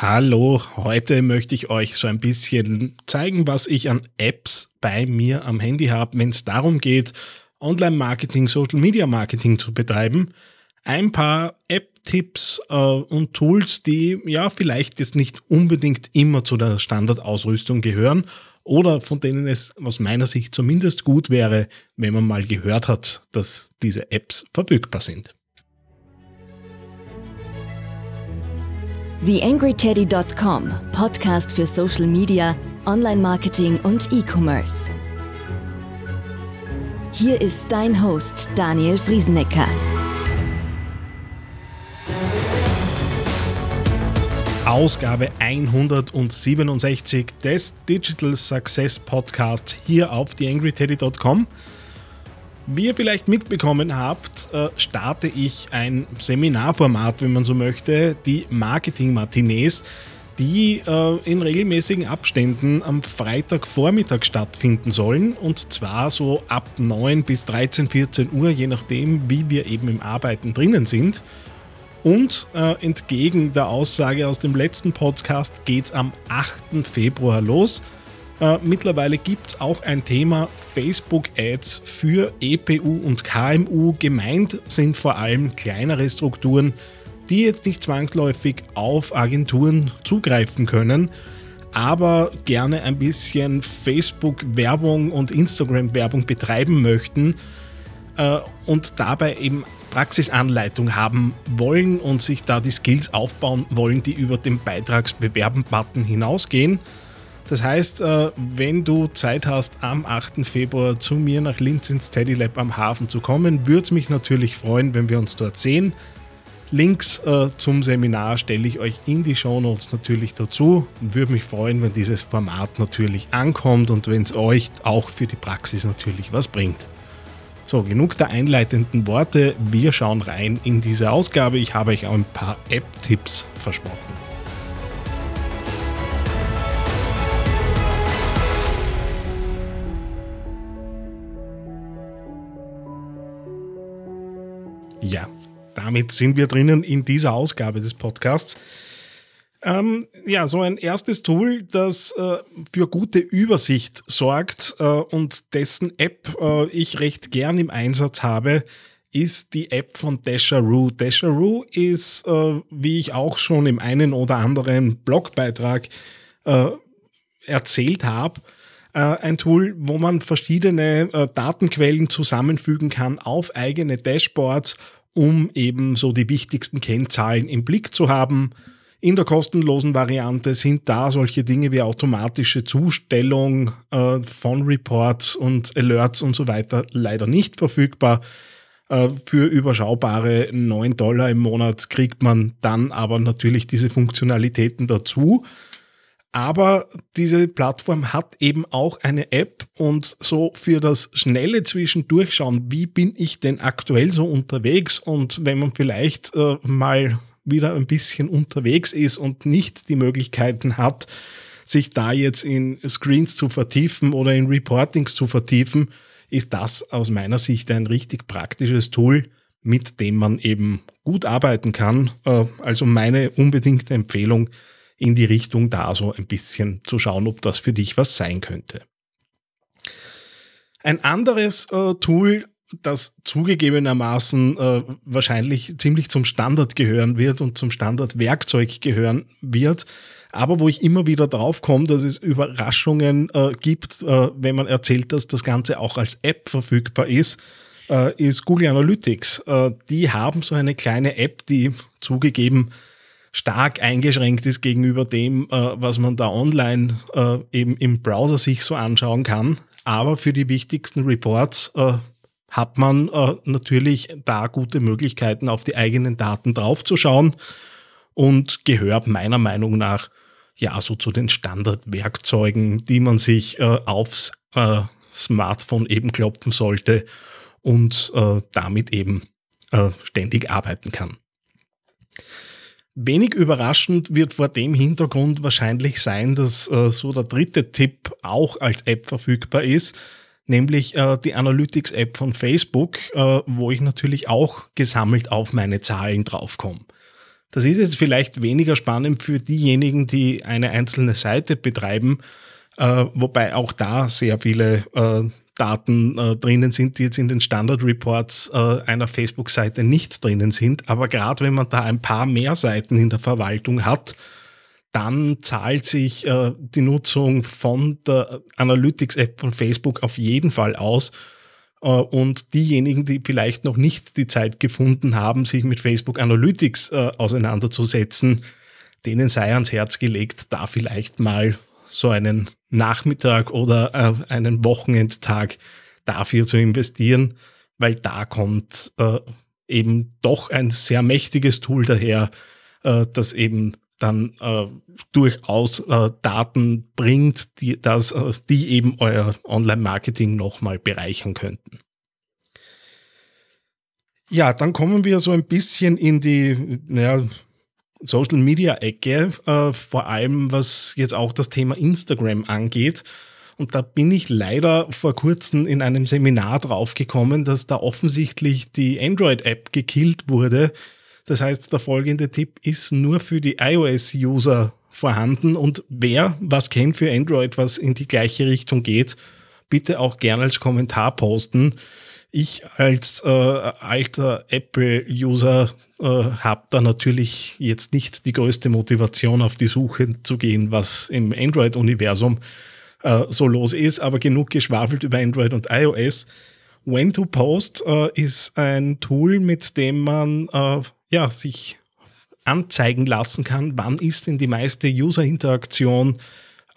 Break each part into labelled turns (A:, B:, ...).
A: Hallo, heute möchte ich euch so ein bisschen zeigen, was ich an Apps bei mir am Handy habe, wenn es darum geht, Online-Marketing, Social-Media-Marketing zu betreiben. Ein paar App-Tipps äh, und Tools, die ja vielleicht jetzt nicht unbedingt immer zu der Standardausrüstung gehören oder von denen es aus meiner Sicht zumindest gut wäre, wenn man mal gehört hat, dass diese Apps verfügbar sind.
B: TheAngryTeddy.com, Podcast für Social Media, Online-Marketing und E-Commerce. Hier ist dein Host Daniel Friesenecker.
A: Ausgabe 167 des Digital Success Podcast hier auf TheAngryTeddy.com. Wie ihr vielleicht mitbekommen habt, äh, starte ich ein Seminarformat, wenn man so möchte, die Marketing Martinez, die äh, in regelmäßigen Abständen am Freitagvormittag stattfinden sollen und zwar so ab 9 bis 13, 14 Uhr, je nachdem, wie wir eben im Arbeiten drinnen sind. Und äh, entgegen der Aussage aus dem letzten Podcast geht es am 8. Februar los. Äh, mittlerweile gibt es auch ein Thema Facebook-Ads für EPU und KMU. Gemeint sind vor allem kleinere Strukturen, die jetzt nicht zwangsläufig auf Agenturen zugreifen können, aber gerne ein bisschen Facebook-Werbung und Instagram-Werbung betreiben möchten äh, und dabei eben Praxisanleitung haben wollen und sich da die Skills aufbauen wollen, die über den Beitragsbewerben-Button hinausgehen. Das heißt, äh, wenn du Zeit hast, am 8. Februar zu mir nach Linz ins Steady Lab am Hafen zu kommen, würde es mich natürlich freuen, wenn wir uns dort sehen. Links äh, zum Seminar stelle ich euch in die Show Notes natürlich dazu. Würde mich freuen, wenn dieses Format natürlich ankommt und wenn es euch auch für die Praxis natürlich was bringt. So, genug der einleitenden Worte. Wir schauen rein in diese Ausgabe. Ich habe euch auch ein paar App-Tipps versprochen. Ja, damit sind wir drinnen in dieser Ausgabe des Podcasts. Ähm, ja, so ein erstes Tool, das äh, für gute Übersicht sorgt äh, und dessen App äh, ich recht gern im Einsatz habe, ist die App von Dasheroo. Dasheroo ist, äh, wie ich auch schon im einen oder anderen Blogbeitrag äh, erzählt habe, äh, ein Tool, wo man verschiedene Datenquellen zusammenfügen kann auf eigene Dashboards, um eben so die wichtigsten Kennzahlen im Blick zu haben. In der kostenlosen Variante sind da solche Dinge wie automatische Zustellung äh, von Reports und Alerts und so weiter leider nicht verfügbar. für überschaubare 9 Dollar im Monat kriegt man dann aber natürlich diese Funktionalitäten dazu. Aber diese Plattform hat eben auch eine App und so für das schnelle Zwischendurchschauen, wie bin ich denn aktuell so unterwegs und wenn man vielleicht äh, mal wieder ein bisschen unterwegs ist und nicht die Möglichkeiten hat, sich da jetzt in Screens zu vertiefen oder in Reportings zu vertiefen, ist das aus meiner Sicht ein richtig praktisches Tool, mit dem man eben gut arbeiten kann. Äh, also meine unbedingte Empfehlung, in die Richtung da so ein bisschen zu schauen, ob das für dich was sein könnte. Ein anderes äh, Tool, das zugegebenermaßen äh, wahrscheinlich ziemlich zum Standard gehören wird und zum Standardwerkzeug gehören wird, aber wo ich immer wieder drauf komme, dass es Überraschungen äh, gibt, äh, wenn man erzählt, dass das Ganze auch als App verfügbar ist, äh, ist Google Analytics. Äh, die haben so eine kleine App, die zugegeben stark eingeschränkt ist gegenüber dem, äh, was man da online äh, eben im Browser sich so anschauen kann. Aber für die wichtigsten Reports äh, hat man äh, natürlich da gute Möglichkeiten, auf die eigenen Daten draufzuschauen und gehört meiner Meinung nach ja so zu den Standardwerkzeugen, die man sich äh, aufs äh, Smartphone eben klopfen sollte und damit eben ständig arbeiten kann. Wenig überraschend wird vor dem Hintergrund wahrscheinlich sein, dass äh, so der dritte Tipp auch als App verfügbar ist, nämlich äh, die Analytics-App von Facebook, äh, wo ich natürlich auch gesammelt auf meine Zahlen draufkomme. Das ist jetzt vielleicht weniger spannend für diejenigen, die eine einzelne Seite betreiben, äh, wobei auch da sehr viele äh, Daten äh, drinnen sind, die jetzt in den Standard Reports äh, einer Facebook-Seite nicht drinnen sind. Aber gerade wenn man da ein paar mehr Seiten in der Verwaltung hat, dann zahlt sich äh, die Nutzung von der Analytics-App von Facebook auf jeden Fall aus. Äh, und diejenigen, die vielleicht noch nicht die Zeit gefunden haben, sich mit Facebook Analytics äh, auseinanderzusetzen, denen sei ans Herz gelegt, da vielleicht mal so einen Nachmittag oder äh, einen Wochenendtag dafür zu investieren, weil da kommt äh, eben doch ein sehr mächtiges Tool daher, äh, das eben dann äh, durchaus äh, Daten bringt, die, das, äh, die eben euer Online-Marketing nochmal bereichern könnten. Ja, dann kommen wir so ein bisschen in die naja, Social Media Ecke, äh, vor allem was jetzt auch das Thema Instagram angeht. Und da bin ich leider vor kurzem in einem Seminar draufgekommen, dass da offensichtlich die Android-App gekillt wurde. Das heißt, der folgende Tipp ist nur für die iOS-User vorhanden. Und wer was kennt für Android, was in die gleiche Richtung geht, bitte auch gerne als Kommentar posten. Ich als äh, alter Apple-User äh, habe da natürlich jetzt nicht die größte Motivation auf die Suche zu gehen, was im Android-Universum äh, so los ist, aber genug geschwafelt über Android und iOS. When to Post äh, ist ein Tool, mit dem man äh, ja, sich anzeigen lassen kann, wann ist denn die meiste User-Interaktion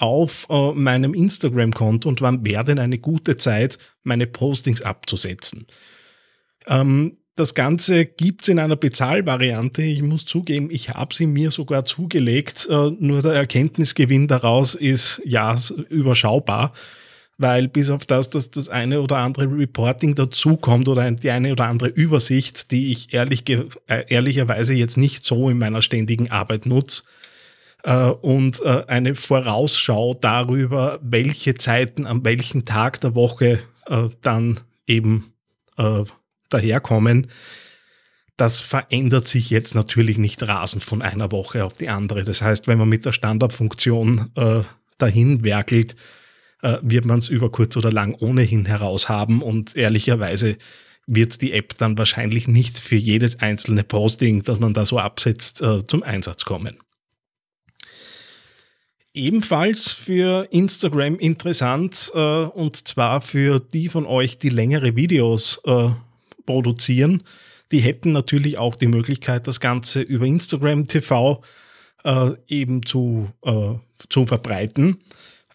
A: auf äh, meinem Instagram-Konto und wann wäre denn eine gute Zeit, meine Postings abzusetzen. Ähm, das Ganze gibt es in einer Bezahlvariante. Ich muss zugeben, ich habe sie mir sogar zugelegt. Äh, nur der Erkenntnisgewinn daraus ist ja überschaubar, weil bis auf das, dass das eine oder andere Reporting dazukommt oder die eine oder andere Übersicht, die ich ehrlich, äh, ehrlicherweise jetzt nicht so in meiner ständigen Arbeit nutze, und äh, eine Vorausschau darüber, welche Zeiten an welchem Tag der Woche äh, dann eben daherkommen. Das verändert sich jetzt natürlich nicht rasend von einer Woche auf die andere. Das heißt, wenn man mit der Standardfunktion äh, dahin werkelt, äh, wird man es über kurz oder lang ohnehin heraus haben und ehrlicherweise wird die App dann wahrscheinlich nicht für jedes einzelne Posting, das man da so absetzt, äh, zum Einsatz kommen. Ebenfalls für Instagram interessant äh, und zwar für die von euch, die längere Videos äh, produzieren. Die hätten natürlich auch die Möglichkeit, das Ganze über Instagram TV äh, eben zu, äh, zu verbreiten.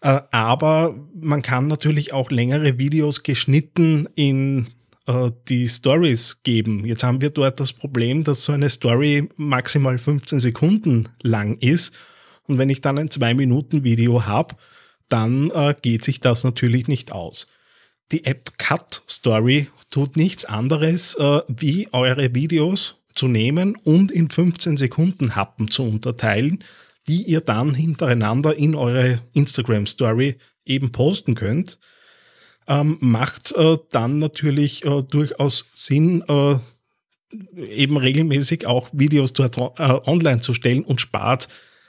A: Äh, aber man kann natürlich auch längere Videos geschnitten in äh, die Stories geben. Jetzt haben wir dort das Problem, dass so eine Story maximal 15 Sekunden lang ist und wenn ich dann ein 2-Minuten-Video habe, dann äh, geht sich das natürlich nicht aus. Die App Cut Story tut nichts anderes, äh, wie eure Videos zu nehmen und in 15 Sekunden Happen zu unterteilen, die ihr dann hintereinander in eure Instagram Story eben posten könnt. Ähm, macht äh, dann natürlich äh, durchaus Sinn, äh, eben regelmäßig auch Videos dort äh, online zu stellen und spart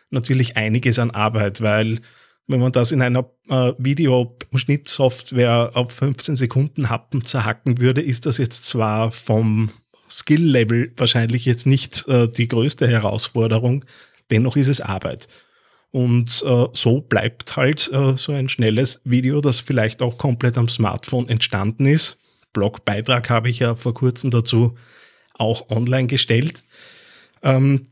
A: natürlich einiges an Arbeit, weil wenn man das in einer äh, Videoschnittsoftware auf 15 Sekunden Happen zerhacken würde, ist das jetzt zwar vom Skill-Level wahrscheinlich jetzt nicht äh, die größte Herausforderung, dennoch ist es Arbeit. Und äh, so bleibt halt äh, so ein schnelles Video, das vielleicht auch komplett am Smartphone entstanden ist. Blogbeitrag habe ich ja vor kurzem dazu auch online gestellt. Ähm,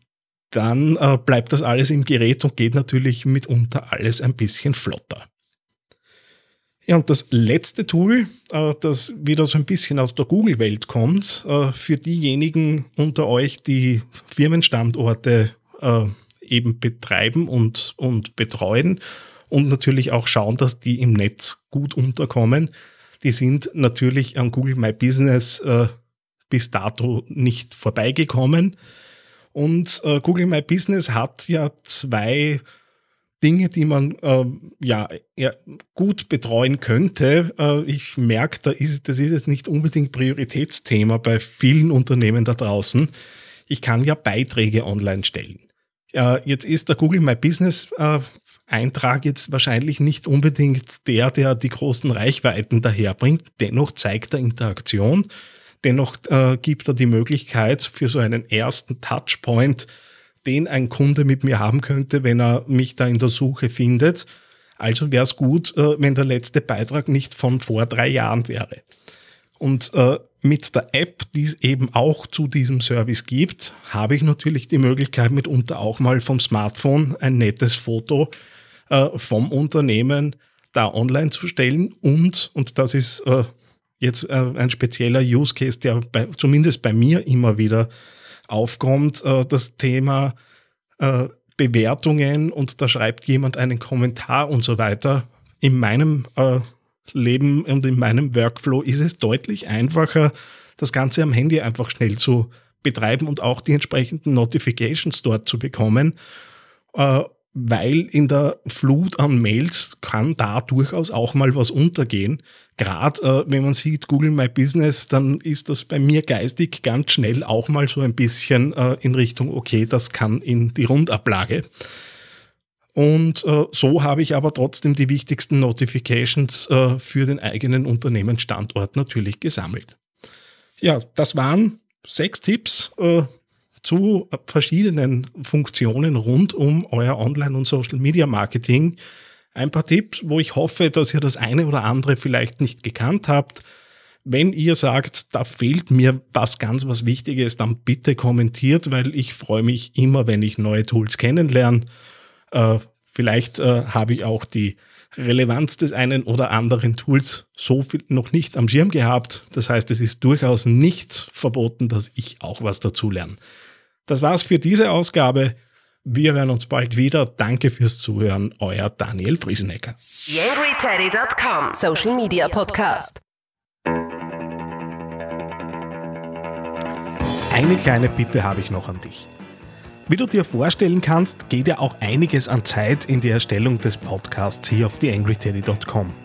A: dann äh, bleibt das alles im Gerät und geht natürlich mitunter alles ein bisschen flotter. Ja, und das letzte Tool, äh, das wieder so ein bisschen aus der Google-Welt kommt, äh, für diejenigen unter euch, die Firmenstandorte äh, eben betreiben und, und betreuen und natürlich auch schauen, dass die im Netz gut unterkommen, die sind natürlich an Google My Business äh, bis dato nicht vorbeigekommen. Und äh, Google My Business hat ja zwei Dinge, die man äh, ja, ja, gut betreuen könnte. Äh, ich merke, da ist, das ist jetzt nicht unbedingt Prioritätsthema bei vielen Unternehmen da draußen. ich kann ja Beiträge online stellen. Äh, jetzt ist der Google My Business äh, Eintrag jetzt wahrscheinlich nicht unbedingt der, der die großen Reichweiten daherbringt. Dennoch zeigt er Interaktion. Dennoch äh, gibt er die Möglichkeit für so einen ersten Touchpoint, den ein Kunde mit mir haben könnte, wenn er mich da in der Suche findet. Also wäre es gut, äh, wenn der letzte Beitrag nicht von vor drei Jahren wäre. Und äh, mit der App, die es eben auch zu diesem Service gibt, habe ich natürlich die Möglichkeit, mitunter auch mal vom Smartphone ein nettes Foto äh, vom Unternehmen da online zu stellen und, und das ist äh, jetzt äh, ein spezieller Use Case, der bei, zumindest bei mir immer wieder aufkommt, äh, das Thema äh, Bewertungen und da schreibt jemand einen Kommentar und so weiter. In meinem äh, Leben und in meinem Workflow ist es deutlich einfacher, das Ganze am Handy einfach schnell zu betreiben und auch die entsprechenden Notifications dort zu bekommen. Weil in der Flut an Mails kann da durchaus auch mal was untergehen. Gerade äh, wenn man sieht Google My Business, dann ist das bei mir geistig ganz schnell auch mal so ein bisschen äh, in Richtung, okay, das kann in die Rundablage. Und äh, so habe ich aber trotzdem die wichtigsten Notifications äh, für den eigenen Unternehmensstandort natürlich gesammelt. Ja, das waren sechs Tipps äh, zu verschiedenen Funktionen rund um euer Online- und Social-Media-Marketing. Ein paar Tipps, wo ich hoffe, dass ihr das eine oder andere vielleicht nicht gekannt habt. Wenn ihr sagt, da fehlt mir was ganz was Wichtiges, dann bitte kommentiert, weil ich freue mich immer, wenn ich neue Tools kennenlerne. Äh, vielleicht äh, habe ich auch die Relevanz des einen oder anderen Tools so viel noch nicht am Schirm gehabt. Das heißt, es ist durchaus nicht verboten, dass ich auch was dazu lerne. Das war's für diese Ausgabe. Wir hören uns bald wieder. Danke fürs Zuhören. Euer Daniel Friesenecker.
C: YangryTeddy.com Social Media Podcast.
A: Eine kleine Bitte habe ich noch an dich. Wie du dir vorstellen kannst, geht ja auch einiges an Zeit in die Erstellung des Podcasts hier auf theangryteddy.com.